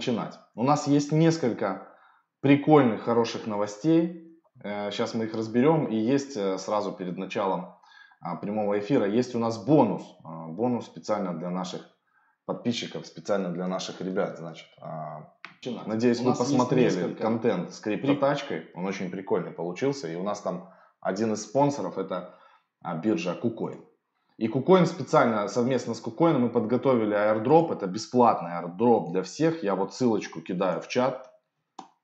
начинать. У нас есть несколько прикольных, хороших новостей. Сейчас мы их разберем. И есть сразу перед началом прямого эфира, есть у нас бонус. Бонус специально для наших подписчиков, специально для наших ребят. Значит, Надеюсь, вы посмотрели контент с криптотачкой. Он очень прикольный получился. И у нас там один из спонсоров это биржа KuCoin. И KuCoin специально совместно с KuCoin мы подготовили airdrop. Это бесплатный airdrop для всех. Я вот ссылочку кидаю в чат.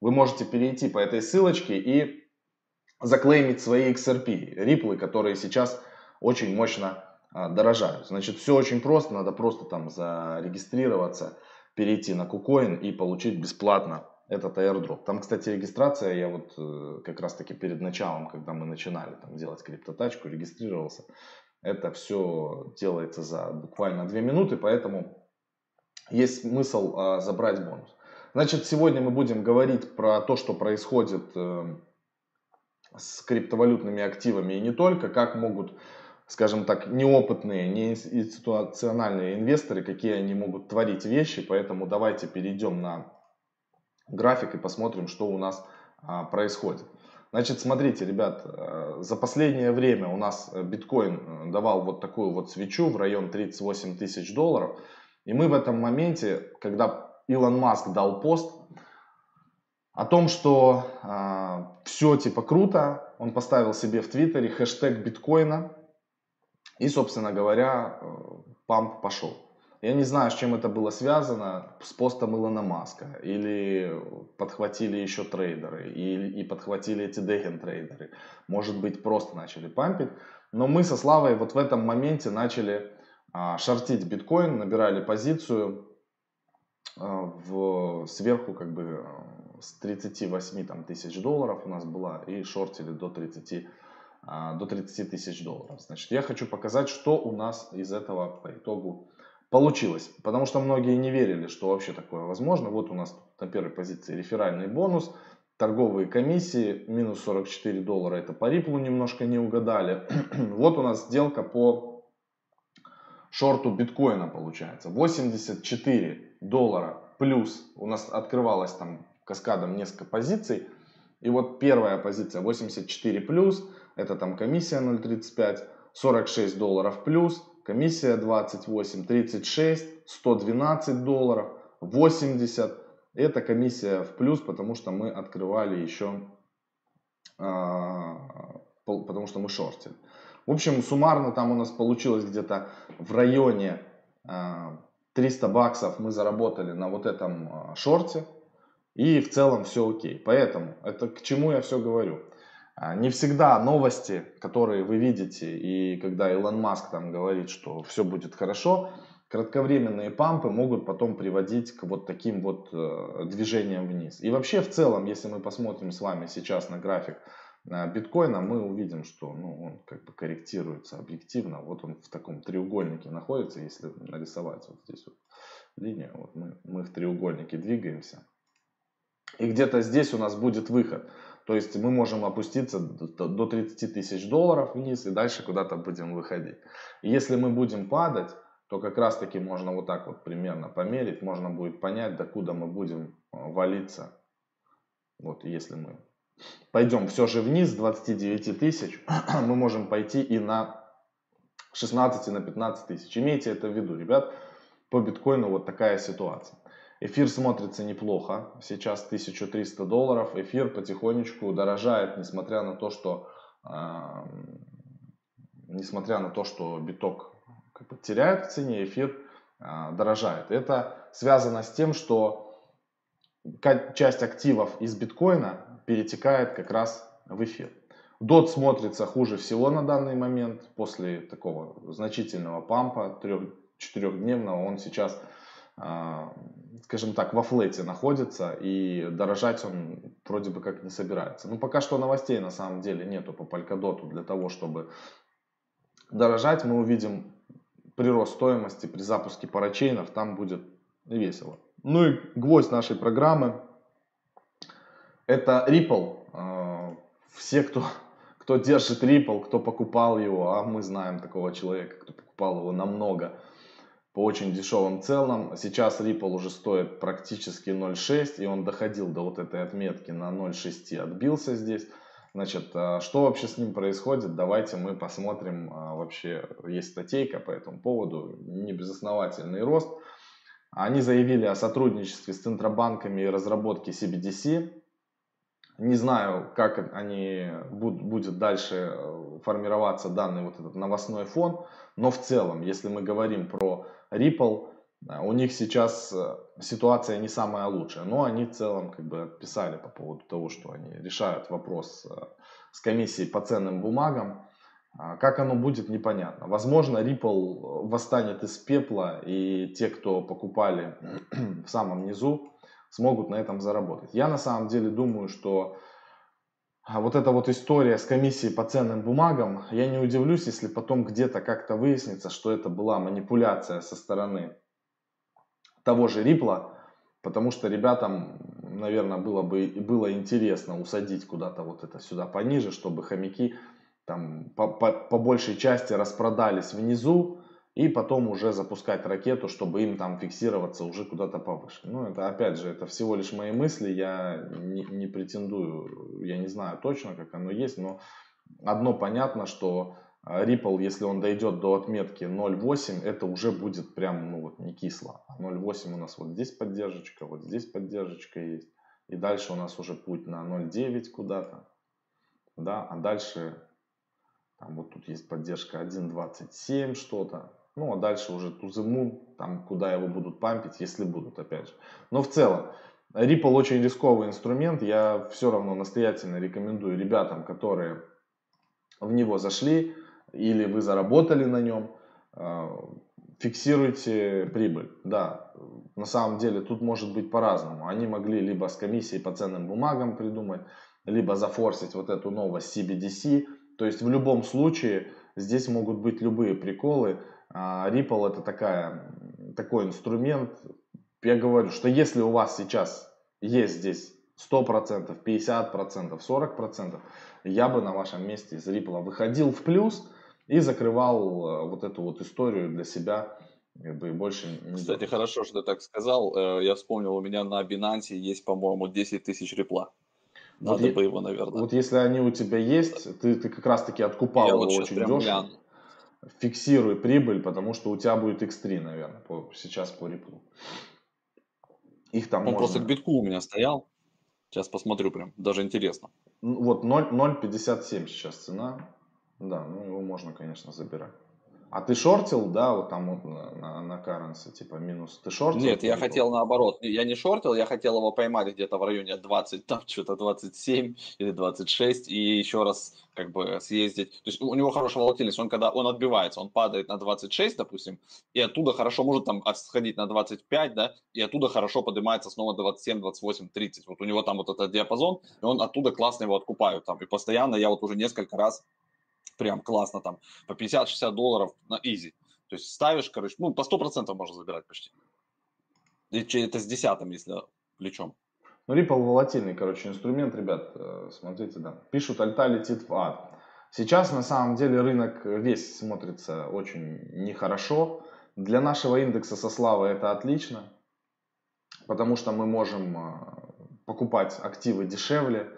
Вы можете перейти по этой ссылочке и заклеймить свои XRP, риплы, которые сейчас очень мощно а, дорожают. Значит, все очень просто. Надо просто там зарегистрироваться, перейти на KuCoin и получить бесплатно этот airdrop. Там, кстати, регистрация, я вот э, как раз таки перед началом, когда мы начинали там делать криптотачку, регистрировался. Это все делается за буквально 2 минуты, поэтому есть смысл а, забрать бонус. Значит, сегодня мы будем говорить про то, что происходит э, с криптовалютными активами и не только, как могут, скажем так, неопытные, неинституциональные инвесторы, какие они могут творить вещи. Поэтому давайте перейдем на график и посмотрим, что у нас а, происходит. Значит, смотрите, ребят, э, за последнее время у нас э, биткоин э, давал вот такую вот свечу в район 38 тысяч долларов. И мы в этом моменте, когда Илон Маск дал пост о том, что э, все типа круто, он поставил себе в Твиттере хэштег биткоина. И, собственно говоря, памп пошел. Я не знаю, с чем это было связано, с постом Илона Маска, или подхватили еще трейдеры, и, и подхватили эти деген трейдеры. Может быть, просто начали пампить. Но мы со Славой вот в этом моменте начали а, шортить биткоин, набирали позицию а, в, сверху как бы с 38 там, тысяч долларов у нас была, и шортили до 30 а, до 30 тысяч долларов. Значит, я хочу показать, что у нас из этого по итогу получилось. Потому что многие не верили, что вообще такое возможно. Вот у нас на первой позиции реферальный бонус, торговые комиссии, минус 44 доллара, это по Риплу немножко не угадали. вот у нас сделка по шорту биткоина получается. 84 доллара плюс у нас открывалось там каскадом несколько позиций. И вот первая позиция 84 плюс, это там комиссия 0.35, 46 долларов плюс, комиссия 28, 36, 112 долларов, 80. Это комиссия в плюс, потому что мы открывали еще, а, потому что мы шортили. В общем, суммарно там у нас получилось где-то в районе 300 а, баксов мы заработали на вот этом а, шорте. И в целом все окей. Поэтому это к чему я все говорю. А, не всегда новости, которые вы видите, и когда Илон Маск там говорит, что все будет хорошо, кратковременные пампы могут потом приводить к вот таким вот э, движениям вниз. И вообще в целом, если мы посмотрим с вами сейчас на график биткоина, мы увидим, что ну, он как бы корректируется объективно. Вот он в таком треугольнике находится, если нарисовать вот здесь вот линию, вот мы, мы в треугольнике двигаемся. И где-то здесь у нас будет выход. То есть мы можем опуститься до 30 тысяч долларов вниз и дальше куда-то будем выходить. И если мы будем падать, то как раз таки можно вот так вот примерно померить, можно будет понять, докуда мы будем э, валиться. Вот если мы пойдем все же вниз с 29 тысяч, мы можем пойти и на 16 и на 15 тысяч. Имейте это в виду, ребят, по биткоину вот такая ситуация. Эфир смотрится неплохо, сейчас 1300 долларов, эфир потихонечку дорожает, несмотря на то, что, э, несмотря на то, что биток как бы теряет в цене, эфир э, дорожает. Это связано с тем, что часть активов из биткоина перетекает как раз в эфир. DOT смотрится хуже всего на данный момент, после такого значительного пампа, 3-4-дневного, он сейчас скажем так, во флете находится, и дорожать он вроде бы как не собирается. Ну, пока что новостей на самом деле нету по Polkadot для того, чтобы дорожать. Мы увидим прирост стоимости при запуске парачейнов, там будет весело. Ну и гвоздь нашей программы это Ripple. А, все, кто, кто держит Ripple, кто покупал его, а мы знаем такого человека, кто покупал его намного по очень дешевым целям. Сейчас Ripple уже стоит практически 0.6, и он доходил до вот этой отметки на 0.6, отбился здесь. Значит, а, что вообще с ним происходит? Давайте мы посмотрим. А, вообще есть статейка по этому поводу, не безосновательный рост. Они заявили о сотрудничестве с центробанками и разработке CBDC. Не знаю, как они будет дальше э, формироваться данный вот этот новостной фон, но в целом, если мы говорим про Ripple, у них сейчас э, ситуация не самая лучшая, но они в целом как бы писали по поводу того, что они решают вопрос э, с комиссией по ценным бумагам. А, как оно будет, непонятно. Возможно, Ripple восстанет из пепла, и те, кто покупали в самом низу, смогут на этом заработать. Я на самом деле думаю, что а, вот эта вот история с комиссией по ценным бумагам, я не удивлюсь, если потом где-то как-то выяснится, что это была манипуляция со стороны того же Рипла, потому что ребятам, наверное, было бы было интересно усадить куда-то вот это сюда пониже, чтобы хомяки там по, по, по большей части распродались внизу, и потом уже запускать ракету, чтобы им там фиксироваться уже куда-то повыше. Ну, это опять же, это всего лишь мои мысли, я не, не претендую, я не знаю точно, как оно есть, но одно понятно, что а, Ripple, если он дойдет до отметки 0.8, это уже будет прям, ну вот, не кисло. 0.8 у нас вот здесь поддержка, вот здесь поддержка есть. И дальше у нас уже путь на 0.9 куда-то. Да, а дальше, там вот тут есть поддержка 1.27 что-то. Ну, а дальше уже тузыму, там, куда его будут пампить, если будут, опять же. Но в целом, Ripple очень рисковый инструмент. Я все равно настоятельно рекомендую ребятам, которые в него зашли, или вы заработали на нем, а, фиксируйте прибыль. Да, на самом деле тут может быть по-разному. Они могли либо с комиссией по ценным бумагам придумать, либо зафорсить вот эту новость CBDC. То есть в любом случае здесь могут быть любые приколы. А, Ripple это такая, такой инструмент. Я говорю, что если у вас сейчас есть здесь 100%, 50%, 40%, я бы на вашем месте из Ripple выходил в плюс – и закрывал э, вот эту вот историю для себя как бы больше Кстати, делал. хорошо, что ты так сказал. Э, я вспомнил, у меня на Binance есть, по-моему, 10 тысяч репла. Надо вот бы его, наверное. Вот если они у тебя есть, ты, ты как раз-таки откупал его очень дешево. Фиксируй прибыль, потому что у тебя будет X3, наверное, по, сейчас по реплу. Их там Он можно... просто к битку у меня стоял. Сейчас посмотрю прям, даже интересно. Вот 0,57 сейчас цена. Да, ну его можно, конечно, забирать. А ты шортил, да, вот там вот на, на, на типа минус. Ты шортил? Нет, я хотел наоборот. Я не шортил, я хотел его поймать где-то в районе 20, там что-то 27 или 26 и еще раз как бы съездить. То есть у него хорошая волатильность, он когда он отбивается, он падает на 26, допустим, и оттуда хорошо может там сходить на 25, да, и оттуда хорошо поднимается снова 27, 28, 30. Вот у него там вот этот диапазон, и он оттуда классно его откупают там. И постоянно я вот уже несколько раз прям классно там, по 50-60 долларов на изи. То есть ставишь, короче, ну, по 100% можно забирать почти. И это с десятым, если плечом. Ну, Ripple волатильный, короче, инструмент, ребят, э, смотрите, да. Пишут, альта летит в ад. Сейчас, на самом деле, рынок весь смотрится очень нехорошо. Для нашего индекса со славой это отлично, потому что мы можем э, покупать активы дешевле,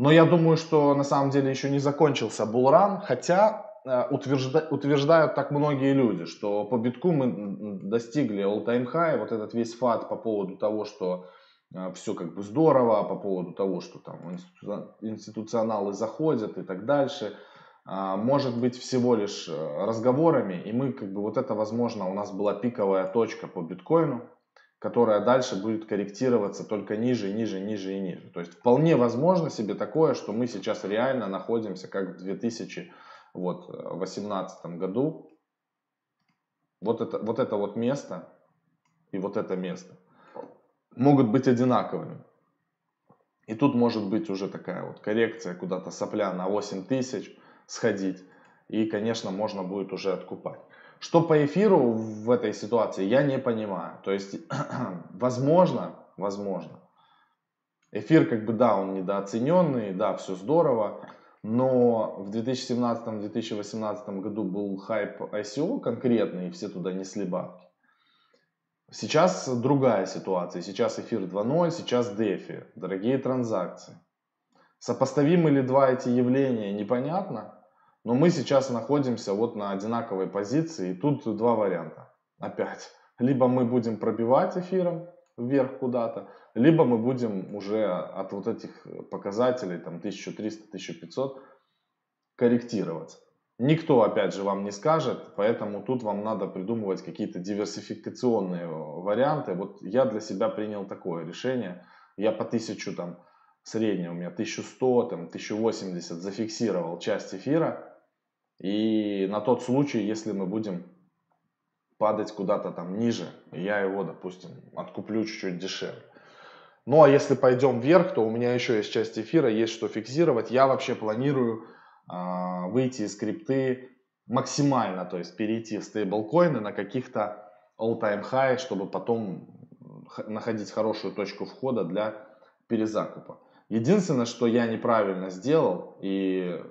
но я думаю, что на самом деле еще не закончился булран, хотя э, утвержда, утверждают так многие люди, что по битку мы достигли all-time high, вот этот весь фат по поводу того, что э, все как бы здорово, по поводу того, что там институционалы заходят и так дальше, э, может быть всего лишь разговорами, и мы как бы вот это возможно у нас была пиковая точка по биткоину, которая дальше будет корректироваться только ниже, ниже, ниже и ниже. То есть вполне возможно себе такое, что мы сейчас реально находимся как в 2018 году. Вот это, вот это вот место и вот это место могут быть одинаковыми. И тут может быть уже такая вот коррекция куда-то сопля на 8 тысяч сходить. И, конечно, можно будет уже откупать. Что по эфиру в этой ситуации, я не понимаю. То есть, возможно, возможно, эфир как бы, да, он недооцененный, да, все здорово, но в 2017-2018 году был хайп ICO конкретный, и все туда несли бабки. Сейчас другая ситуация. Сейчас эфир 2.0, сейчас DeFi, дорогие транзакции. Сопоставимы ли два эти явления, непонятно. Но мы сейчас находимся вот на одинаковой позиции. И тут два варианта. Опять. Либо мы будем пробивать эфиром вверх куда-то, либо мы будем уже от вот этих показателей, там 1300-1500, корректироваться. Никто, опять же, вам не скажет, поэтому тут вам надо придумывать какие-то диверсификационные варианты. Вот я для себя принял такое решение. Я по 1000 там, среднее у меня 1100, там, 1080 зафиксировал часть эфира. И на тот случай, если мы будем падать куда-то там ниже, я его, допустим, откуплю чуть-чуть дешевле. Ну а если пойдем вверх, то у меня еще есть часть эфира, есть что фиксировать. Я вообще планирую э, выйти из крипты максимально, то есть перейти в стейблкоины на каких-то all-time high, чтобы потом находить хорошую точку входа для перезакупа. Единственное, что я неправильно сделал, и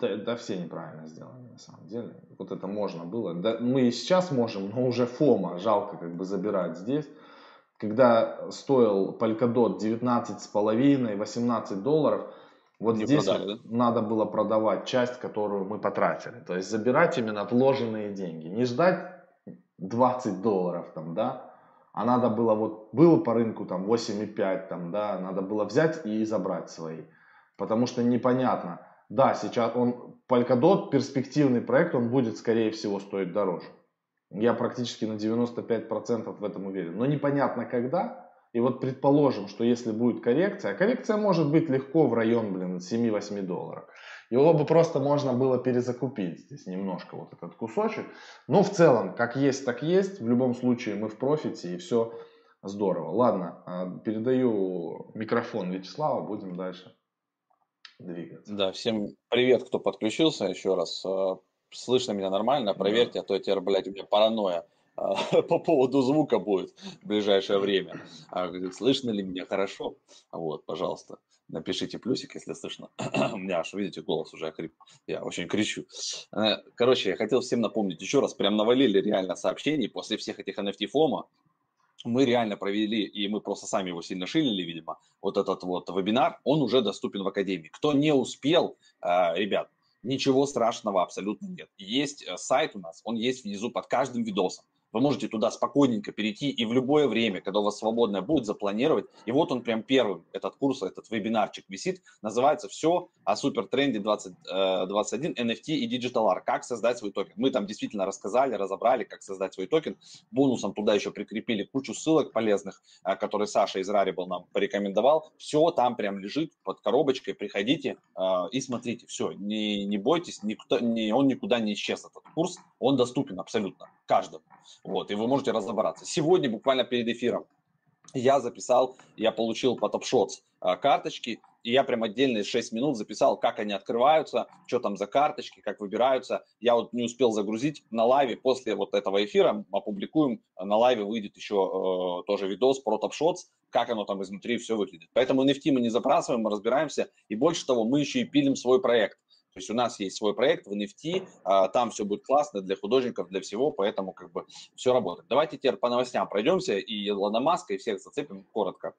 да, да все неправильно сделали на самом деле. Вот это можно было. Да, мы и сейчас можем, но уже фома жалко как бы забирать здесь. Когда стоил Polkadot 19,5, 18 долларов, вот Не здесь продали, да? надо было продавать часть, которую мы потратили. То есть забирать именно отложенные деньги. Не ждать 20 долларов там, да, а надо было вот, было по рынку там 8,5 там, да, надо было взять и забрать свои. Потому что непонятно, да, сейчас он, Polkadot, перспективный проект, он будет, скорее всего, стоить дороже. Я практически на 95% в этом уверен. Но непонятно когда. И вот предположим, что если будет коррекция, коррекция может быть легко в район, блин, 7-8 долларов. Его бы просто можно было перезакупить здесь немножко вот этот кусочек. Но в целом, как есть, так есть. В любом случае мы в профите и все здорово. Ладно, а, передаю микрофон Вячеславу, будем дальше двигаться. Да, всем привет, кто подключился еще раз. А, слышно меня нормально? Проверьте, да. а то теперь, блядь, у меня паранойя а, по поводу звука будет в ближайшее время. Слышно ли меня хорошо? Вот, пожалуйста. Напишите плюсик, если слышно. У меня аж, видите, голос уже охрип. Я очень кричу. Э, короче, я хотел всем напомнить еще раз. Прям навалили реально сообщений после всех этих NFT FOMO. Мы реально провели, и мы просто сами его сильно шилили, видимо, вот этот вот вебинар, он уже доступен в Академии. Кто не успел, э, ребят, ничего страшного абсолютно нет. Есть э, сайт у нас, он есть внизу под каждым видосом. Вы можете туда спокойненько перейти и в любое время, когда у вас свободное будет, запланировать. И вот он прям первым, этот курс, этот вебинарчик висит. Называется «Все о супертренде 2021 NFT и Digital Art. Как создать свой токен». Мы там действительно рассказали, разобрали, как создать свой токен. Бонусом туда еще прикрепили кучу ссылок полезных, э, которые Саша из Rarible нам порекомендовал. Все там прям лежит под коробочкой. Приходите э, и смотрите. Все, не, не бойтесь, никуда, не, он никуда не исчез, этот курс. Он доступен абсолютно каждому. Вот, и вы можете разобраться. Сегодня, буквально перед эфиром, я записал, я получил по TopShots а, карточки, и я прям отдельно 6 минут записал, как они открываются, что там за карточки, как выбираются. Я вот не успел загрузить на лайве после вот этого эфира, опубликуем, на лайве выйдет еще э, тоже видос про TopShots, как оно там изнутри все выглядит. Поэтому NFT мы не забрасываем, мы разбираемся, и больше того, мы еще и пилим свой проект. То есть у нас есть свой проект в NFT, а, там все будет классно для художников, для всего, поэтому как бы все работает. Давайте теперь по новостям пройдемся и Илона Маска, и всех зацепим коротко.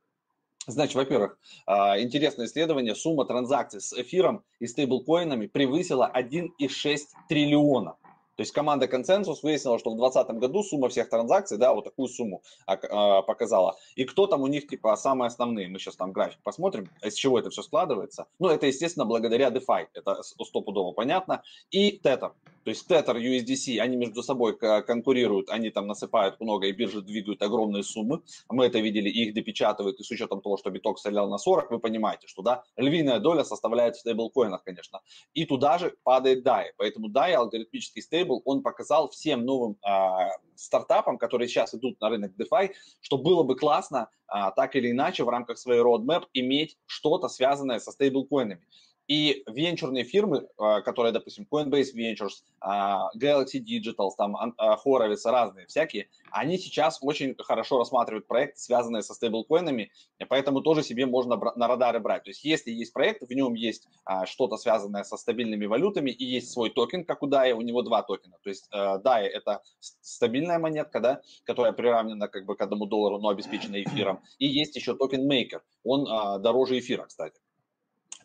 Значит, во-первых, а, интересное исследование. Сумма транзакций с эфиром и стейблкоинами превысила 1,6 триллиона. То есть команда консенсус выяснила, что в 2020 году сумма всех транзакций, да, вот такую сумму а, показала. И кто там у них, типа, самые основные? Мы сейчас там график посмотрим, из чего это все складывается. Ну, это, естественно, благодаря DeFi, это стопудово понятно. И Tether. То есть Tether, USDC, они между собой конкурируют, они там насыпают много, и биржи двигают огромные суммы. Мы это видели, их допечатывают, и с учетом того, что биток стрелял на 40, вы понимаете, что, да, львиная доля составляет в стейблкоинах, конечно. И туда же падает DAI. Поэтому DAI, алгоритмический стейбл, он показал всем новым а, стартапам, которые сейчас идут на рынок DeFi, что было бы классно а, так или иначе в рамках своей roadmap иметь что-то связанное со стейблкоинами. И венчурные фирмы, а, которые, допустим, Coinbase Ventures, а, Galaxy Digital, там а, Horowitz, разные всякие, они сейчас очень хорошо рассматривают проекты, связанные со стейблкоинами, поэтому тоже себе можно на радары брать. То есть если есть проект, в нем есть что-то связанное со стабильными валютами и есть свой токен, как у DAI, у него два токена. То есть DAI – это стабильная монетка, да, которая приравнена как бы к одному доллару, но обеспечена эфиром. И есть еще токен Maker, он дороже эфира, кстати.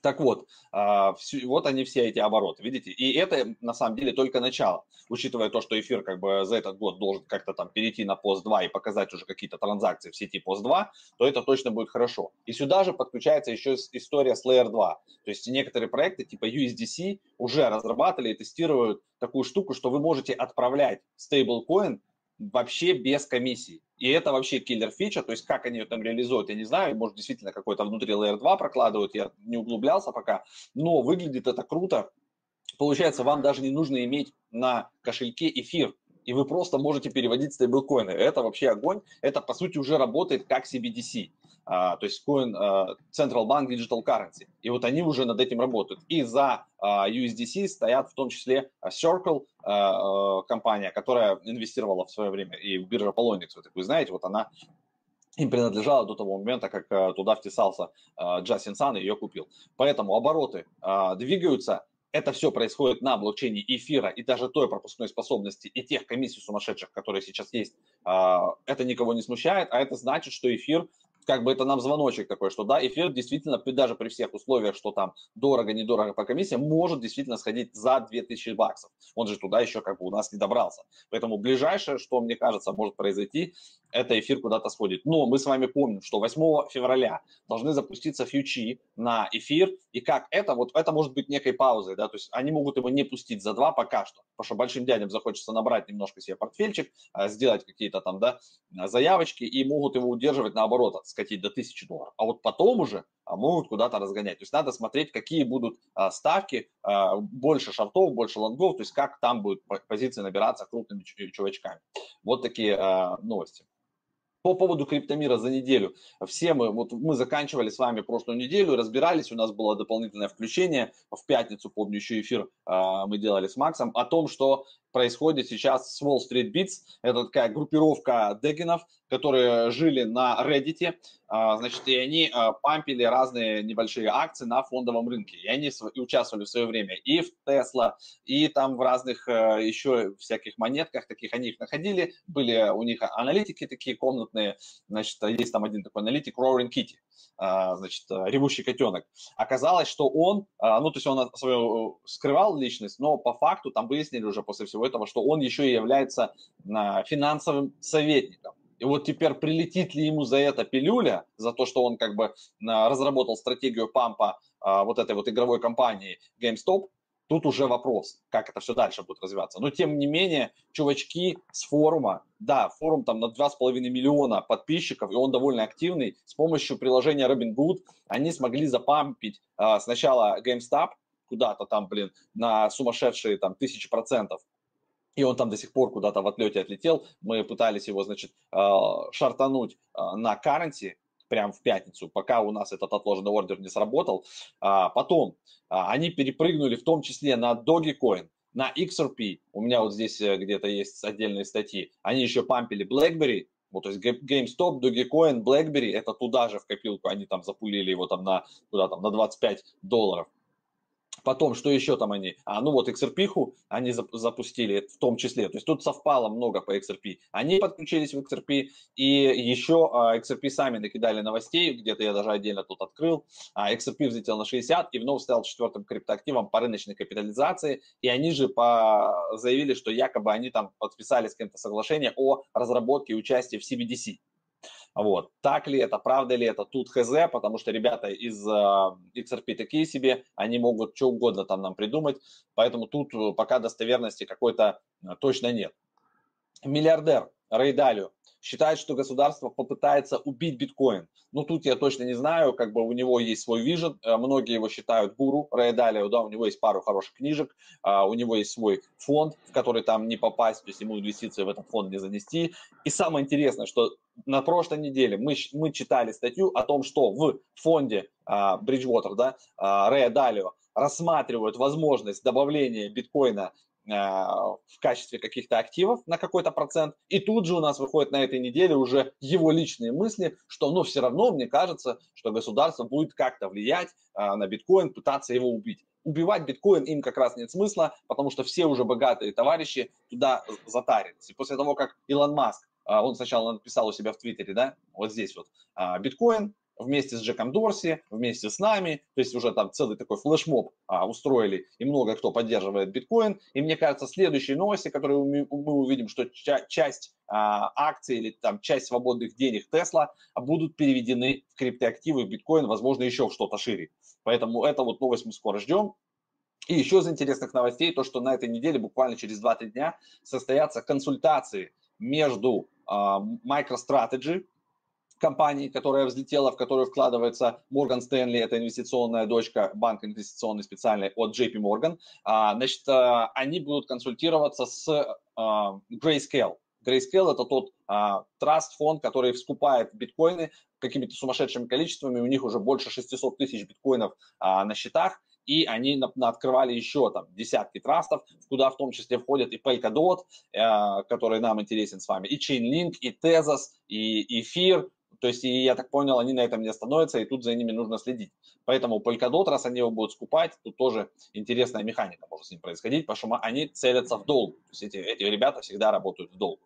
Так вот, а, вот они все эти обороты, видите? И это на самом деле только начало. Учитывая то, что эфир как бы за этот год должен как-то там перейти на пост 2 и показать уже какие-то транзакции в сети пост 2, то это точно будет хорошо. И сюда же подключается еще история с Layer 2. То есть некоторые проекты типа USDC уже разрабатывали и тестируют такую штуку, что вы можете отправлять стейблкоин вообще без комиссии. И это вообще киллер фича, то есть как они ее там реализуют, я не знаю, может действительно какой-то внутри Layer 2 прокладывают, я не углублялся пока, но выглядит это круто. Получается, вам даже не нужно иметь на кошельке эфир, и вы просто можете переводить стейблкоины. Это вообще огонь, это по сути уже работает как CBDC. Uh, то есть Coin uh, Central Bank Digital Currency. И вот они уже над этим работают. И за uh, USDC стоят в том числе Circle, компания, которая инвестировала в свое время и в биржа Polonix, вот, вы знаете, вот она им принадлежала до того момента, как туда втесался Джастин Сан и ее купил. Поэтому обороты двигаются, это все происходит на блокчейне эфира и даже той пропускной способности и тех комиссий сумасшедших, которые сейчас есть, это никого не смущает, а это значит, что эфир как бы это нам звоночек такой, что да, эфир действительно даже при всех условиях, что там дорого, недорого по комиссии, может действительно сходить за 2000 баксов. Он же туда еще как бы у нас не добрался. Поэтому ближайшее, что мне кажется, может произойти, это эфир куда-то сходит. Но мы с вами помним, что 8 февраля должны запуститься фьючи на эфир, и как это, вот это может быть некой паузой, да, то есть они могут его не пустить за два пока что, потому что большим дядям захочется набрать немножко себе портфельчик, а, сделать какие-то там, да, заявочки, и могут его удерживать наоборот, скатить до 1000 долларов. А вот потом уже а, могут куда-то разгонять. То есть надо смотреть, какие будут а, ставки, больше шартов, больше лонгов, то есть как там будут позиции набираться крупными чувачками. Вот такие новости. По поводу криптомира за неделю. Все мы, вот мы заканчивали с вами прошлую неделю, разбирались, у нас было дополнительное включение. В пятницу, помню, еще эфир мы делали с Максом о том, что происходит сейчас с Wall Street Beats. Это такая группировка дегенов, которые жили на Reddit, а, значит, и они а, пампили разные небольшие акции на фондовом рынке. И они участвовали в свое время и в Tesla, и там в разных а, еще всяких монетках таких они их находили. Были у них аналитики такие комнатные. Значит, есть там один такой аналитик, Roaring Kitty значит, ревущий котенок. Оказалось, что он, ну, то есть он свою скрывал личность, но по факту там выяснили уже после всего этого, что он еще и является финансовым советником. И вот теперь прилетит ли ему за это пилюля, за то, что он как бы разработал стратегию пампа вот этой вот игровой компании GameStop, тут уже вопрос, как это все дальше будет развиваться. Но тем не менее, чувачки с форума, да, форум там на 2,5 миллиона подписчиков, и он довольно активный, с помощью приложения Robinhood они смогли запампить а, сначала GameStop, куда-то там, блин, на сумасшедшие там тысячи процентов, и он там до сих пор куда-то в отлете отлетел. Мы пытались его, значит, а, шартануть а, на карренте, прям в пятницу, пока у нас этот отложенный ордер не сработал. А, потом они перепрыгнули в том числе на Dogecoin, на XRP. У меня вот здесь э, где-то есть отдельные статьи. Они еще пампили BlackBerry, вот, то есть GameStop, Dogecoin, BlackBerry, это туда же в копилку, они там запулили его там на, куда там, на 25 долларов. Потом, что еще там они? А, ну вот XRP они запустили в том числе. То есть тут совпало много по XRP. Они подключились в XRP, и еще а, XRP сами накидали новостей, где-то я даже отдельно тут открыл. А, XRP взлетел на 60 и вновь стал четвертым криптоактивом по рыночной капитализации. И они же по... заявили, что якобы они там подписали с кем-то соглашение о разработке и участии в CBDC. Вот. Так ли это, правда ли это, тут хз, потому что ребята из э, XRP такие себе, они могут что угодно там нам придумать, поэтому тут э, пока достоверности какой-то э, точно нет. Миллиардер Рэй Далио считает, что государство попытается убить биткоин. Ну, тут я точно не знаю, как бы у него есть свой вижен, многие его считают гуру Рэя Далио, да, у него есть пару хороших книжек, а, у него есть свой фонд, в который там не попасть, то есть ему инвестиции в этот фонд не занести. И самое интересное, что на прошлой неделе мы, мы читали статью о том, что в фонде uh, Bridgewater, да, uh, Рэя Далио, рассматривают возможность добавления биткоина а, в качестве каких-то активов на какой-то процент. И тут же у нас выходит на этой неделе уже его личные мысли, что ну все равно мне кажется, что государство будет как-то влиять а, на биткоин, пытаться его убить. Убивать биткоин им как раз нет смысла, потому что все уже богатые товарищи туда затарились. И после того, как Илон Маск, а, он сначала написал у себя в Твиттере, да, вот здесь вот, биткоин вместе с Джеком Дорси, вместе с нами, то есть уже там целый такой флешмоб а, устроили, и много кто поддерживает биткоин. И мне кажется, следующие новости, которые мы, увидим, что ча- часть а, акций или там часть свободных денег Тесла будут переведены в криптоактивы, в биткоин, возможно, еще в что-то шире. Поэтому это вот новость мы скоро ждем. И еще из интересных новостей, то, что на этой неделе, буквально через 2-3 дня, состоятся консультации между uh, MicroStrategy, компании, которая взлетела, в которую вкладывается Morgan Stanley, это инвестиционная дочка банка инвестиционный специальный от JP Morgan. А, значит, а, они будут консультироваться с а, Grayscale. Grayscale это тот траст-фонд, который вскупает биткоины какими-то сумасшедшими количествами, у них уже больше 600 тысяч биткоинов на счетах, и они на, на открывали еще там десятки трастов, куда в том числе входят и Polkadot, э, который нам интересен с вами, и Chainlink, и Tezos, и Эфир, то есть, и я так понял, они на этом не остановятся, и тут за ними нужно следить. Поэтому Polkadot, раз они его будут скупать, тут тоже интересная механика может с ним происходить, потому что они целятся в долг. То есть эти, эти ребята всегда работают в долг.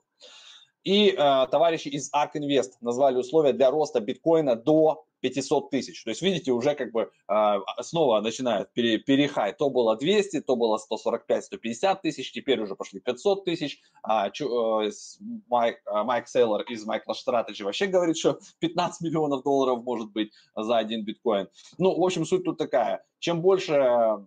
И э, товарищи из ARK Invest назвали условия для роста биткоина до 500 тысяч. То есть, видите, уже как бы э, снова начинают пере, перехай. То было 200, то было 145-150 тысяч, теперь уже пошли 500 тысяч. А, чу, э, Майк, э, Майк Сейлор из MicroStrategy вообще говорит, что 15 миллионов долларов может быть за один биткоин. Ну, в общем, суть тут такая. Чем больше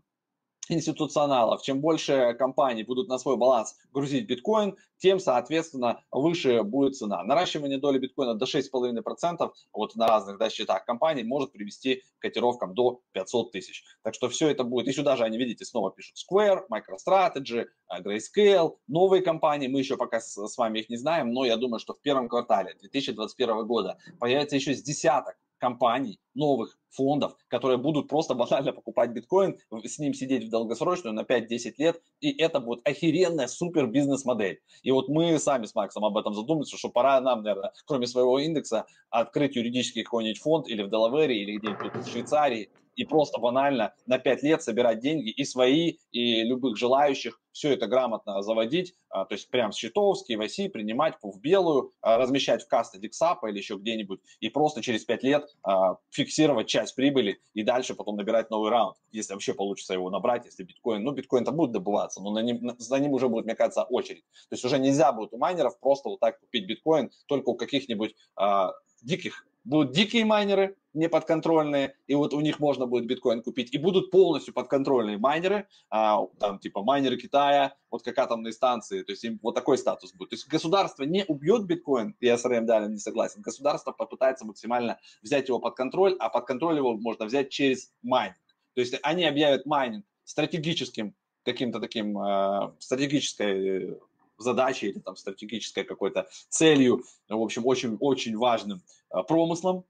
институционалов, чем больше компаний будут на свой баланс грузить биткоин, тем, соответственно, выше будет цена. Наращивание доли биткоина до 6,5% вот на разных да, счетах компаний может привести к котировкам до 500 тысяч. Так что все это будет. И сюда же они, видите, снова пишут Square, MicroStrategy, Grayscale, новые компании. Мы еще пока с, с вами их не знаем, но я думаю, что в первом квартале 2021 года появится еще с десяток компаний, новых фондов, которые будут просто банально покупать биткоин, с ним сидеть в долгосрочную на 5-10 лет, и это будет охеренная супер бизнес-модель. И вот мы сами с Максом об этом задумались, что пора нам, наверное, кроме своего индекса, открыть юридический какой-нибудь фонд или в Делавере, или где-нибудь в Швейцарии, и просто банально на 5 лет собирать деньги и свои, и любых желающих, все это грамотно заводить, а, то есть прям с счетов, с KYC, принимать в белую, а, размещать в касты Диксапа или еще где-нибудь, и просто через 5 лет а, фиксировать часть прибыли и дальше потом набирать новый раунд, если вообще получится его набрать, если биткоин, ну биткоин-то будет добываться, но на ним, за ним уже будет, мне кажется, очередь. То есть уже нельзя будет у майнеров просто вот так купить биткоин только у каких-нибудь а, диких будут дикие майнеры, не подконтрольные, и вот у них можно будет биткоин купить, и будут полностью подконтрольные майнеры, а, там типа майнеры Китая, вот как атомные станции, то есть им вот такой статус будет. То есть государство не убьет биткоин, я с Рэем Далио не согласен, государство попытается максимально взять его под контроль, а под контроль его можно взять через майнинг. То есть они объявят майнинг стратегическим каким-то таким э, стратегической задачей или там стратегической какой-то целью, в общем, очень-очень важным а, промыслом, э,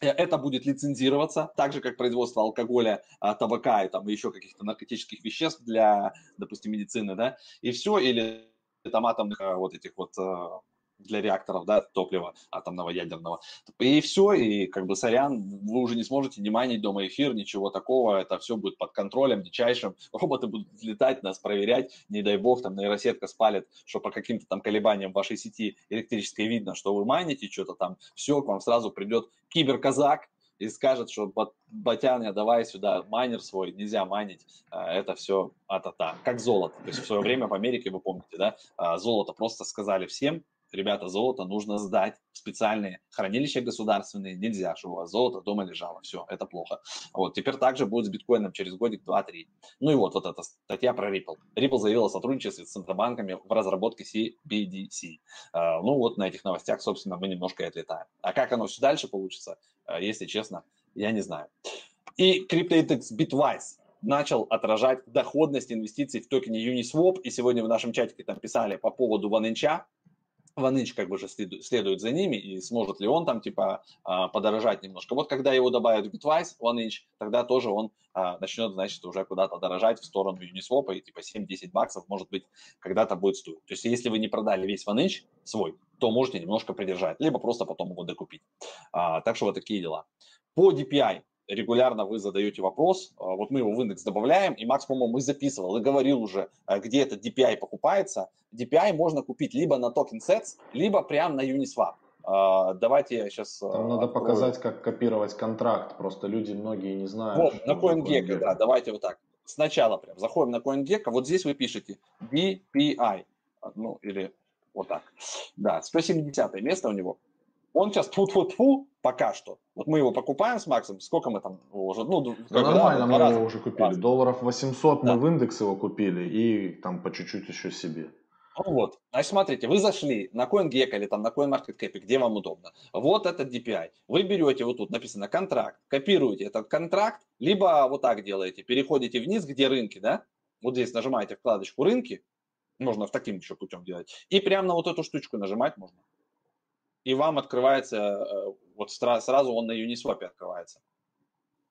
это будет лицензироваться, так же, как производство алкоголя, а, табака и там еще каких-то наркотических веществ для, допустим, медицины, да, и все, или там атомных а, вот этих вот для реакторов, да, топлива атомного ядерного. И все, и как бы сорян, вы уже не сможете не майнить дома эфир, ничего такого, это все будет под контролем дичайшим, роботы будут летать, нас проверять, не дай бог, там нейросетка спалит, что по каким-то там колебаниям вашей сети электрической видно, что вы майните что-то там, все, к вам сразу придет киберказак, и скажет, что Батяня, давай сюда майнер свой, нельзя майнить, а, это все а-та-та, как золото. То есть в свое время в Америке, вы помните, да, а, золото просто сказали всем, ребята, золото нужно сдать в специальные хранилища государственные, нельзя, чтобы у вас золото дома лежало, все, это плохо. Вот, теперь также будет с биткоином через годик, два, три. Ну и вот, вот эта статья про Ripple. Ripple заявила о сотрудничестве с центробанками в разработке CBDC. А, ну вот на этих новостях, собственно, мы немножко и отлетаем. А как оно все дальше получится, а, если честно, я не знаю. И CryptoIndex Bitwise начал отражать доходность инвестиций в токене Uniswap. И сегодня в нашем чатике там писали по поводу OneInch, Ваныч как бы же следует, за ними, и сможет ли он там, типа, а, подорожать немножко. Вот когда его добавят в Bitwise, Ваныч, тогда тоже он а, начнет, значит, уже куда-то дорожать в сторону Uniswap, и типа 7-10 баксов, может быть, когда-то будет стоить. То есть, если вы не продали весь Ваныч свой, то можете немножко придержать, либо просто потом его докупить. А, так что вот такие дела. По DPI регулярно вы задаете вопрос, а, вот мы его в индекс добавляем, и Макс, по-моему, и записывал, и говорил уже, а, где этот DPI покупается. DPI можно купить либо на токен Sets, либо прямо на Uniswap. А, давайте я сейчас... Там надо открою. показать, как копировать контракт, просто люди многие не знают. Вот, на CoinGecko, да, давайте вот так. Сначала прям заходим на CoinGecko, вот здесь вы пишете DPI, ну или вот так. Да, 170 место у него. Он сейчас тьфу пока что. Вот мы его покупаем с Максом, сколько мы там уже? Ну, да нормально, мы раза. его уже купили. Раз. Долларов 800 да. мы в индекс его купили и там по чуть-чуть еще себе. Ну вот, значит, смотрите, вы зашли на CoinGecko или там на CoinMarketCap, где вам удобно. Вот этот DPI. Вы берете, вот тут написано контракт, копируете этот контракт, либо вот так делаете, переходите вниз, где рынки, да, вот здесь нажимаете вкладочку рынки, можно в таким еще путем делать, и прямо на вот эту штучку нажимать можно и вам открывается, э, вот сразу он на Uniswap открывается.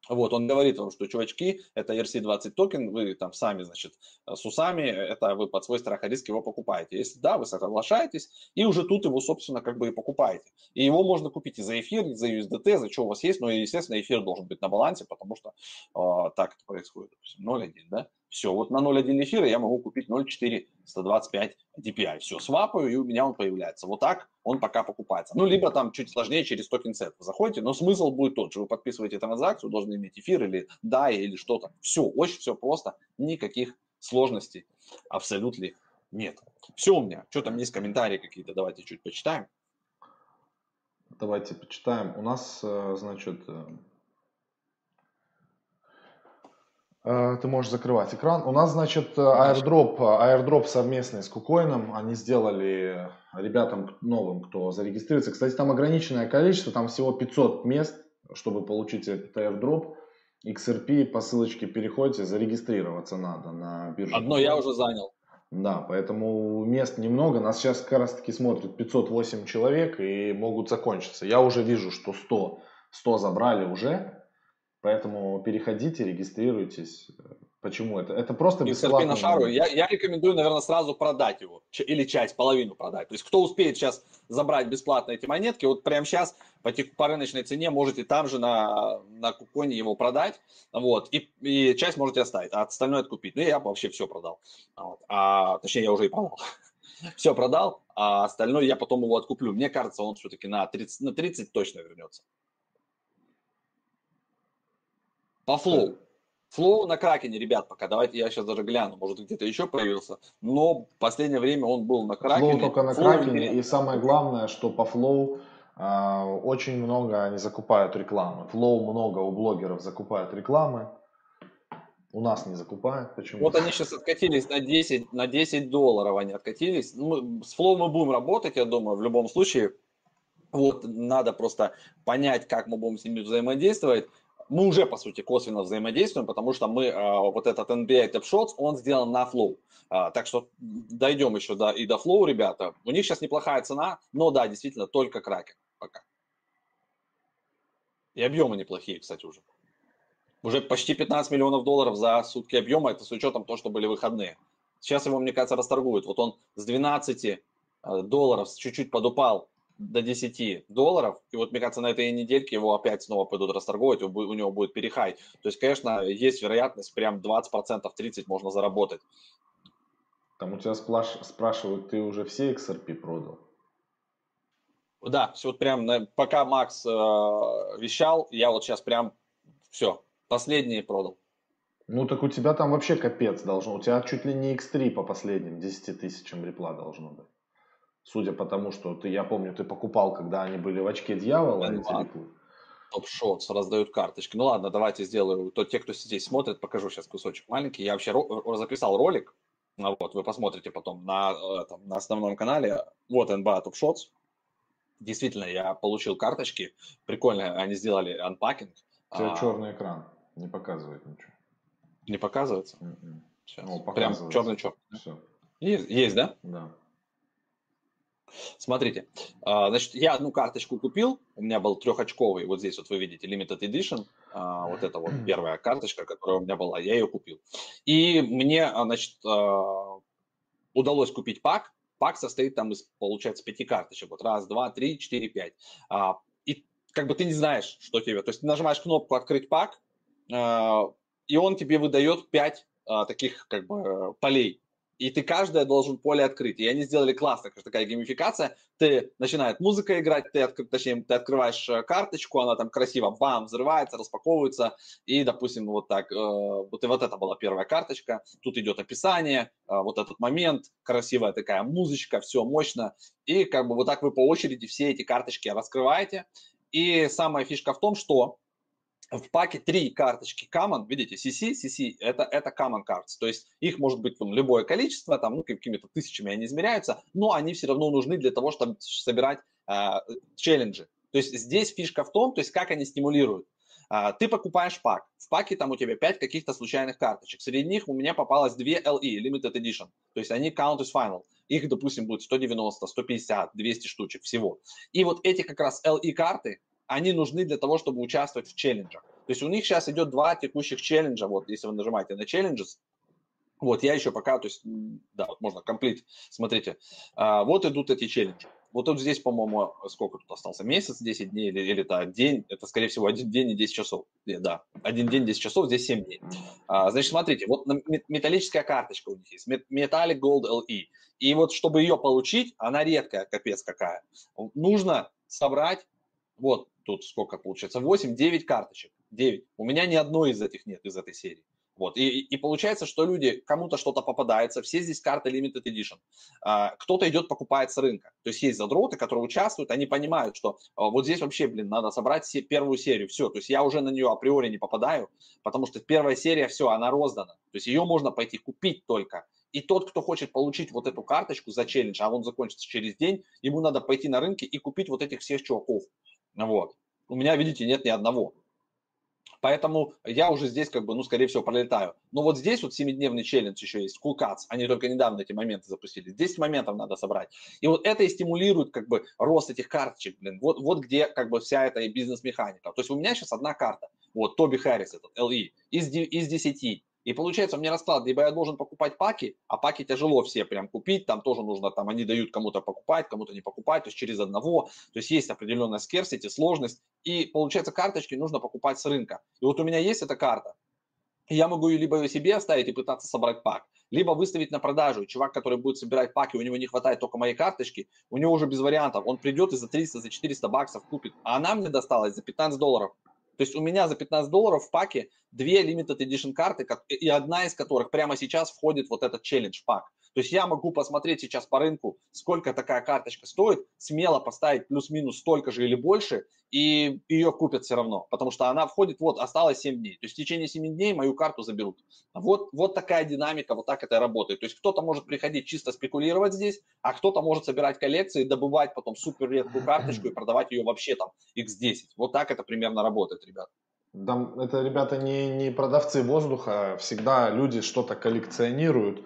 Вот, он говорит вам, что, чувачки, это ERC-20 токен, вы там сами, значит, с усами, это вы под свой страх и риск его покупаете. Если да, вы соглашаетесь, и уже тут его, собственно, как бы и покупаете. И его можно купить и за эфир, и за USDT, за что у вас есть, но, естественно, эфир должен быть на балансе, потому что э, так это происходит. 0.1, да? Все, вот на 0.1 эфира я могу купить 0.4 125 DPI. Все, свапаю, и у меня он появляется. Вот так он пока покупается. Ну, либо там чуть сложнее через токен сет заходите, но смысл будет тот же. Вы подписываете транзакцию, должны иметь эфир или DAI или что-то. Все, очень все просто, никаких сложностей абсолютно нет. Все у меня. Что там есть комментарии какие-то, давайте чуть почитаем. Давайте почитаем. У нас, э, значит, э, Э, ты можешь закрывать экран. У нас, значит, airdrop, airdrop совместный с Кукоином. Они сделали ребятам новым, кто зарегистрируется. Кстати, там ограниченное количество, там всего 500 мест, чтобы получить этот airdrop. XRP по ссылочке переходите, зарегистрироваться надо на бирже. Одно я уже занял. Да, поэтому мест немного. Нас сейчас как раз таки смотрят 508 человек и могут закончиться. Я уже вижу, что 100, 100 забрали уже. Поэтому переходите, регистрируйтесь. Почему это? Это просто бесплатно. на шару. Я, я рекомендую, наверное, сразу продать его. Или часть, половину продать. То есть, кто успеет сейчас забрать бесплатно эти монетки, вот прямо сейчас по, по рыночной цене можете там же на, на куконе его продать. Вот, и, и часть можете оставить, а остальное откупить. Ну, я вообще все продал. Вот. А, точнее, я уже и продал. все продал, а остальное я потом его откуплю. Мне кажется, он все-таки на 30, на 30 точно вернется. По Flow. Flow на Кракене, ребят, пока. Давайте я сейчас даже гляну. Может, где-то еще появился. Но в последнее время он был на Кракене. Flow только на Кракене. И самое главное, что по Flow э, очень много они закупают рекламы. Flow много у блогеров закупают рекламы. У нас не закупают. Почему? Вот они сейчас откатились на 10, на 10 долларов. Они откатились. Ну, с Flow мы будем работать, я думаю, в любом случае. Вот надо просто понять, как мы будем с ними взаимодействовать мы уже, по сути, косвенно взаимодействуем, потому что мы, а, вот этот NBA Tap Shots, он сделан на Flow. А, так что дойдем еще до, и до Flow, ребята. У них сейчас неплохая цена, но да, действительно, только Кракен пока. И объемы неплохие, кстати, уже. Уже почти 15 миллионов долларов за сутки объема, это с учетом того, что были выходные. Сейчас его, мне кажется, расторгуют. Вот он с 12 э, долларов чуть-чуть подупал до 10 долларов, и вот, мне кажется, на этой недельке его опять снова пойдут расторговать, у него будет перехай. То есть, конечно, есть вероятность, прям 20%, 30% можно заработать. Там у тебя сплаш... спрашивают, ты уже все XRP продал? Да, все вот прям, пока Макс э, вещал, я вот сейчас прям все, последние продал. Ну так у тебя там вообще капец должно, у тебя чуть ли не X3 по последним 10 тысячам репла должно быть. Судя по тому, что ты, я помню, ты покупал, когда они были в очке дьявола, эти реплы. Топ-шотс раздают карточки. Ну ладно, давайте сделаю. То те, кто здесь смотрит, покажу сейчас кусочек маленький. Я вообще ро- записал ролик. Ну, вот, вы посмотрите потом на, там, на основном канале. Вот NBA Top Shots. Действительно, я получил карточки. Прикольно, они сделали анпакинг. У тебя а... черный экран. Не показывает ничего. Не показывается? Mm-mm. Сейчас. Ну, Прям черный-черный. Все. Есть, есть, да? Да. Смотрите, а, значит, я одну карточку купил, у меня был трехочковый, вот здесь вот вы видите, Limited Edition, а, вот это вот первая карточка, которая у меня была, я ее купил. И мне, а, значит, удалось купить пак, пак состоит там из, получается, пяти карточек, вот раз, два, три, четыре, пять. И как бы ты не знаешь, что тебе, то есть ты нажимаешь кнопку «Открыть пак», и он тебе выдает пять таких как бы полей и ты каждое должен поле открыть. И они сделали классно, как такая геймификация. Ты начинает музыка играть, ты, откр... точнее, ты открываешь э, карточку, она там красиво, бам, взрывается, распаковывается, и, допустим, вот так, э, вот и вот это была первая карточка, тут идет описание, э, вот этот момент, красивая такая музычка, все мощно, и как бы вот так вы по очереди все эти карточки раскрываете. И самая фишка в том, что в паке три карточки common, видите, CC, CC, это, это common cards, то есть их может быть там, любое количество, там, ну, какими-то тысячами они измеряются, но они все равно нужны для того, чтобы собирать э, челленджи. То есть здесь фишка в том, то есть как они стимулируют. Uh, ты покупаешь пак. В паке там у тебя 5 каких-то случайных карточек. Среди них у меня попалось 2 LE, Limited Edition. То есть они count as final. Их, допустим, будет 190, 150, 200 штучек всего. И вот эти как раз LE карты, они нужны для того, чтобы участвовать в челленджах. То есть у них сейчас идет два текущих челленджа, вот если вы нажимаете на challenges, вот я еще пока, то есть, да, вот можно комплит, смотрите, а, вот идут эти челленджи. Вот тут здесь, по-моему, сколько тут остался? Месяц, 10 дней или, или это день? Это, скорее всего, один день и 10 часов. Э, да, один день, 10 часов, здесь 7 дней. А, значит, смотрите, вот металлическая карточка у них есть, Metallic Gold LE. И вот, чтобы ее получить, она редкая, капец какая, нужно собрать вот тут сколько получается, 8-9 карточек, 9. У меня ни одной из этих нет, из этой серии. Вот. И, и получается, что люди, кому-то что-то попадается, все здесь карты Limited Edition. А, кто-то идет, покупает с рынка. То есть есть задроты, которые участвуют, они понимают, что а, вот здесь вообще, блин, надо собрать все, первую серию. Все, то есть я уже на нее априори не попадаю, потому что первая серия, все, она роздана. То есть ее можно пойти купить только. И тот, кто хочет получить вот эту карточку за челлендж, а он закончится через день, ему надо пойти на рынке и купить вот этих всех чуваков. Вот. У меня, видите, нет ни одного. Поэтому я уже здесь, как бы, ну, скорее всего, пролетаю. Но вот здесь вот 7-дневный челлендж еще есть, Cuts. Они только недавно эти моменты запустили. 10 моментов надо собрать. И вот это и стимулирует, как бы, рост этих карточек, блин. Вот, вот где, как бы, вся эта бизнес-механика. То есть у меня сейчас одна карта. Вот, Тоби Харрис этот, LE, из, из 10. И получается у меня расклад, либо я должен покупать паки, а паки тяжело все прям купить, там тоже нужно, там они дают кому-то покупать, кому-то не покупать, то есть через одного, то есть есть определенная скерсити, сложность, и получается карточки нужно покупать с рынка. И вот у меня есть эта карта, я могу ее либо себе оставить и пытаться собрать пак, либо выставить на продажу. чувак, который будет собирать паки, у него не хватает только моей карточки, у него уже без вариантов. Он придет и за 300, за 400 баксов купит. А она мне досталась за 15 долларов. То есть у меня за 15 долларов в паке две limited edition карты, и одна из которых прямо сейчас входит вот этот челлендж пак. То есть я могу посмотреть сейчас по рынку, сколько такая карточка стоит, смело поставить плюс-минус столько же или больше, и ее купят все равно, потому что она входит, вот, осталось 7 дней. То есть в течение 7 дней мою карту заберут. Вот, вот такая динамика, вот так это работает. То есть кто-то может приходить чисто спекулировать здесь, а кто-то может собирать коллекции, добывать потом супер редкую карточку и продавать ее вообще там x10. Вот так это примерно работает, ребят. Да, это, ребята, не, не продавцы воздуха, всегда люди что-то коллекционируют.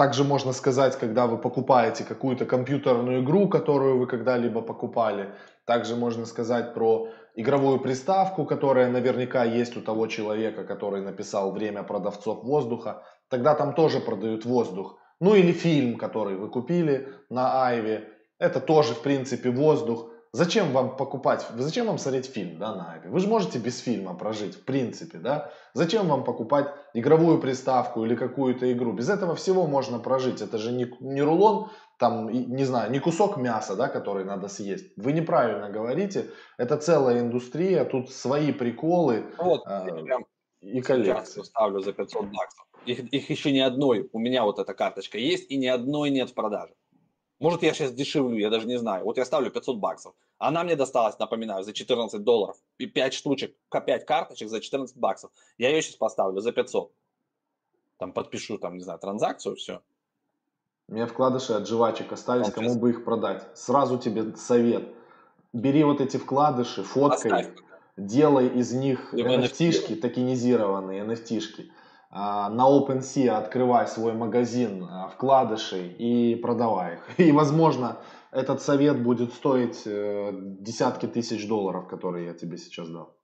Также можно сказать, когда вы покупаете какую-то компьютерную игру, которую вы когда-либо покупали. Также можно сказать про игровую приставку, которая наверняка есть у того человека, который написал «Время продавцов воздуха». Тогда там тоже продают воздух. Ну или фильм, который вы купили на Айве. Это тоже, в принципе, воздух. Зачем вам покупать, зачем вам смотреть фильм да, на Айве? Вы же можете без фильма прожить, в принципе, да? Зачем вам покупать игровую приставку или какую-то игру? Без этого всего можно прожить. Это же не, не рулон, там, не знаю, не кусок мяса, да, который надо съесть. Вы неправильно говорите. Это целая индустрия, тут свои приколы вот, прям и коллекции. ставлю за 500 баксов. Их, их еще ни одной, у меня вот эта карточка есть, и ни одной нет в продаже. Может, я сейчас дешевлю, я даже не знаю. Вот я ставлю 500 баксов. Она мне досталась, напоминаю, за 14 долларов. И 5 штучек, 5 карточек за 14 баксов. Я ее сейчас поставлю за 500. Там подпишу, там, не знаю, транзакцию, все. У меня вкладыши от жвачек остались, Он кому бы их продать. Сразу тебе совет. Бери вот эти вкладыши, фоткай, Оставь. делай из них NFT-шки, токенизированные NFT-шки. А, на OpenSea открывай свой магазин а, вкладышей и продавай их. И, возможно, этот совет будет стоить э, десятки тысяч долларов, которые я тебе сейчас дал.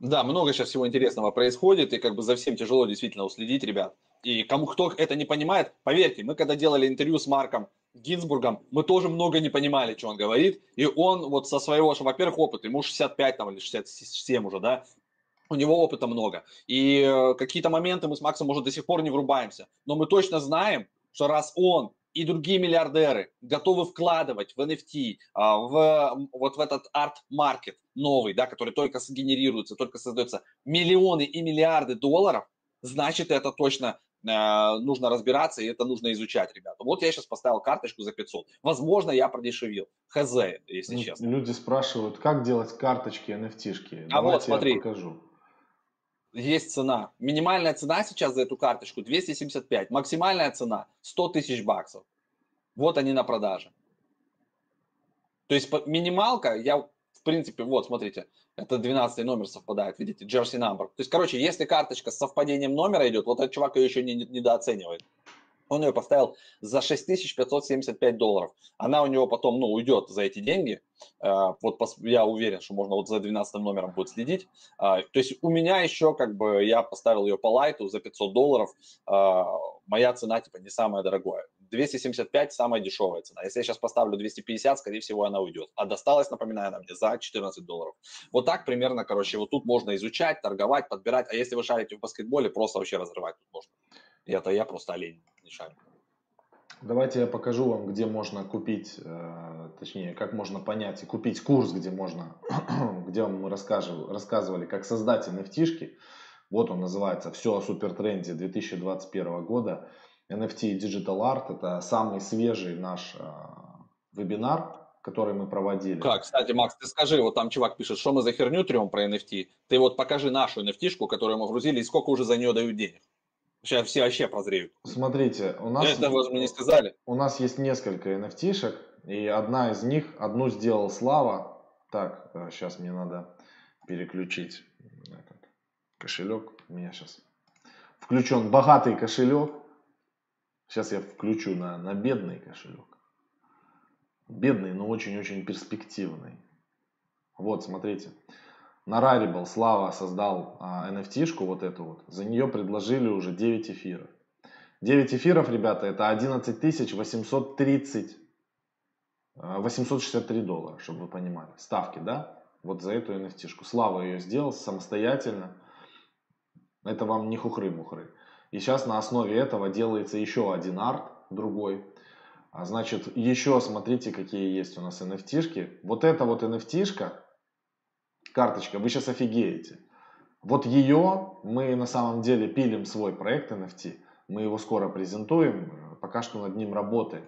Да, много сейчас всего интересного происходит, и как бы за всем тяжело действительно уследить, ребят. И кому кто это не понимает, поверьте, мы когда делали интервью с Марком Гинзбургом, мы тоже много не понимали, что он говорит. И он вот со своего, во-первых, опыта, ему 65 там, или 67 уже, да, у него опыта много. И э, какие-то моменты мы с Максом, может, до сих пор не врубаемся. Но мы точно знаем, что раз он и другие миллиардеры готовы вкладывать в NFT, а, в, вот в этот арт-маркет новый, да, который только сгенерируется, только создается миллионы и миллиарды долларов, значит, это точно нужно разбираться, и это нужно изучать, ребята. Вот я сейчас поставил карточку за 500. Возможно, я продешевил. Хз, если честно. Люди спрашивают, как делать карточки NFT-шки. А вот, смотри. я покажу. Есть цена. Минимальная цена сейчас за эту карточку 275. Максимальная цена 100 тысяч баксов. Вот они на продаже. То есть минималка, я принципе, вот, смотрите, это 12 номер совпадает, видите, jersey number. То есть, короче, если карточка с совпадением номера идет, вот этот чувак ее еще не, не недооценивает. Он ее поставил за 6575 долларов. Она у него потом, ну, уйдет за эти деньги. Э, вот я уверен, что можно вот за 12 номером будет следить. Э, то есть у меня еще, как бы, я поставил ее по лайту за 500 долларов. Э, моя цена, типа, не самая дорогая. 275 самая дешевая цена. Если я сейчас поставлю 250, скорее всего, она уйдет. А досталась, напоминаю, она мне за 14 долларов. Вот так примерно, короче, вот тут можно изучать, торговать, подбирать. А если вы шарите в баскетболе, просто вообще разрывать тут можно. И это я просто олень не шарю. Давайте я покажу вам, где можно купить, э, точнее, как можно понять и купить курс, где можно, где мы рассказывали, рассказывали, как создать NFT-шки. Вот он называется «Все о супертренде 2021 года». NFT и Digital Art – это самый свежий наш э, вебинар, который мы проводили. Как, кстати, Макс, ты скажи, вот там чувак пишет, что мы за херню трем про NFT. Ты вот покажи нашу NFT-шку, которую мы грузили, и сколько уже за нее дают денег. Сейчас все вообще прозреют. Смотрите, у нас... Это вы мне не сказали. У нас есть несколько NFT-шек, и одна из них, одну сделал Слава. Так, сейчас э, мне надо переключить этот кошелек. У меня сейчас включен богатый кошелек. Сейчас я включу на, на бедный кошелек. Бедный, но очень-очень перспективный. Вот, смотрите. На Rarible Слава создал а, NFT-шку вот эту вот. За нее предложили уже 9 эфиров. 9 эфиров, ребята, это 11 830 863 доллара, чтобы вы понимали. Ставки, да? Вот за эту NFT-шку. Слава ее сделал самостоятельно. Это вам не хухры-мухры. И сейчас на основе этого делается еще один арт, другой. А значит, еще смотрите, какие есть у нас NFT-шки. Вот эта вот NFT-шка, карточка, вы сейчас офигеете. Вот ее мы на самом деле пилим свой проект NFT. Мы его скоро презентуем, пока что над ним работаем.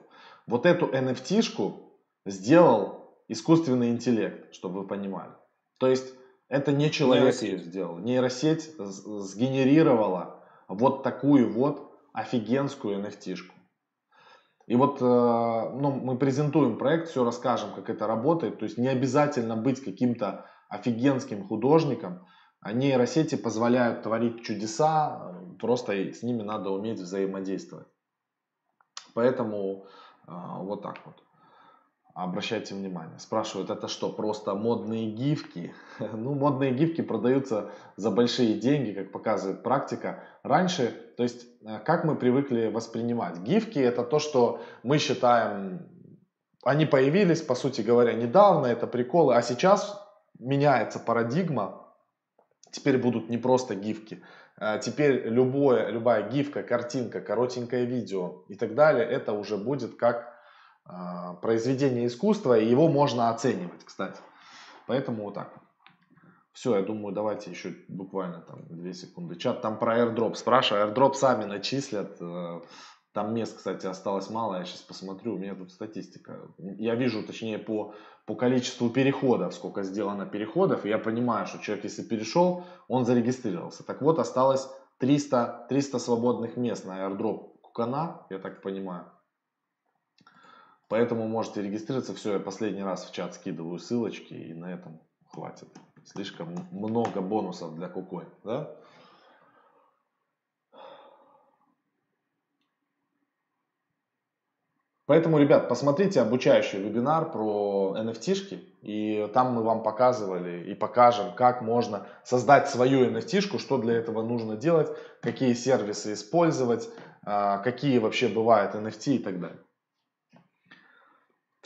Вот эту NFT-шку сделал искусственный интеллект, чтобы вы понимали. То есть это не человек ее сделал. Нейросеть сгенерировала вот такую вот офигенскую NFT-шку. И вот э, ну, мы презентуем проект, все расскажем, как это работает. То есть не обязательно быть каким-то офигенским художником, а нейросети позволяют творить чудеса, просто с ними надо уметь взаимодействовать. Поэтому э, вот так вот. Обращайте внимание. Спрашивают, это что, просто модные гифки? ну, модные гифки продаются за большие деньги, как показывает практика. Раньше, то есть, э, как мы привыкли воспринимать? Гифки это то, что мы считаем, они появились, по сути говоря, недавно, это приколы, а сейчас меняется парадигма, теперь будут не просто гифки, а теперь любое, любая гифка, картинка, коротенькое видео и так далее, это уже будет как произведение искусства, и его можно оценивать, кстати. Поэтому вот так. Все, я думаю, давайте еще буквально там две секунды. Чат там про airdrop спрашиваю. Airdrop сами начислят. Э, там мест, кстати, осталось мало. Я сейчас посмотрю. У меня тут статистика. Я вижу, точнее, по по количеству переходов, сколько сделано переходов, я понимаю, что человек, если перешел, он зарегистрировался. Так вот, осталось 300, 300 свободных мест на airdrop Кукана, я так понимаю. Поэтому можете регистрироваться. Все, я последний раз в чат скидываю ссылочки и на этом хватит. Слишком много бонусов для Кукой, да? Поэтому, ребят, посмотрите обучающий вебинар про NFT, и там мы вам показывали и покажем, как можно создать свою NFT, что для этого нужно делать, какие сервисы использовать, а, какие вообще бывают NFT и так далее.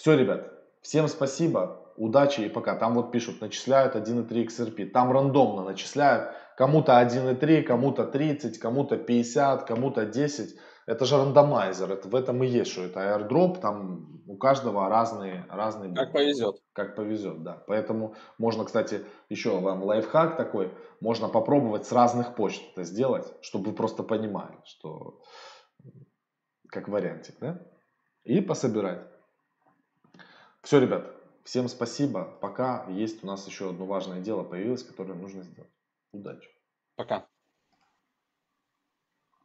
Все, ребят, всем спасибо, удачи и пока. Там вот пишут, начисляют 1.3 XRP, там рандомно начисляют, кому-то 1.3, кому-то 30, кому-то 50, кому-то 10 это же рандомайзер, это в этом и есть, что это airdrop, там у каждого разные, разные Как повезет. Как повезет, да. Поэтому можно, кстати, еще вам лайфхак такой, можно попробовать с разных почт это сделать, чтобы вы просто понимали, что как вариантик, да? И пособирать. Все, ребят, всем спасибо. Пока есть у нас еще одно важное дело появилось, которое нужно сделать. Удачи. Пока.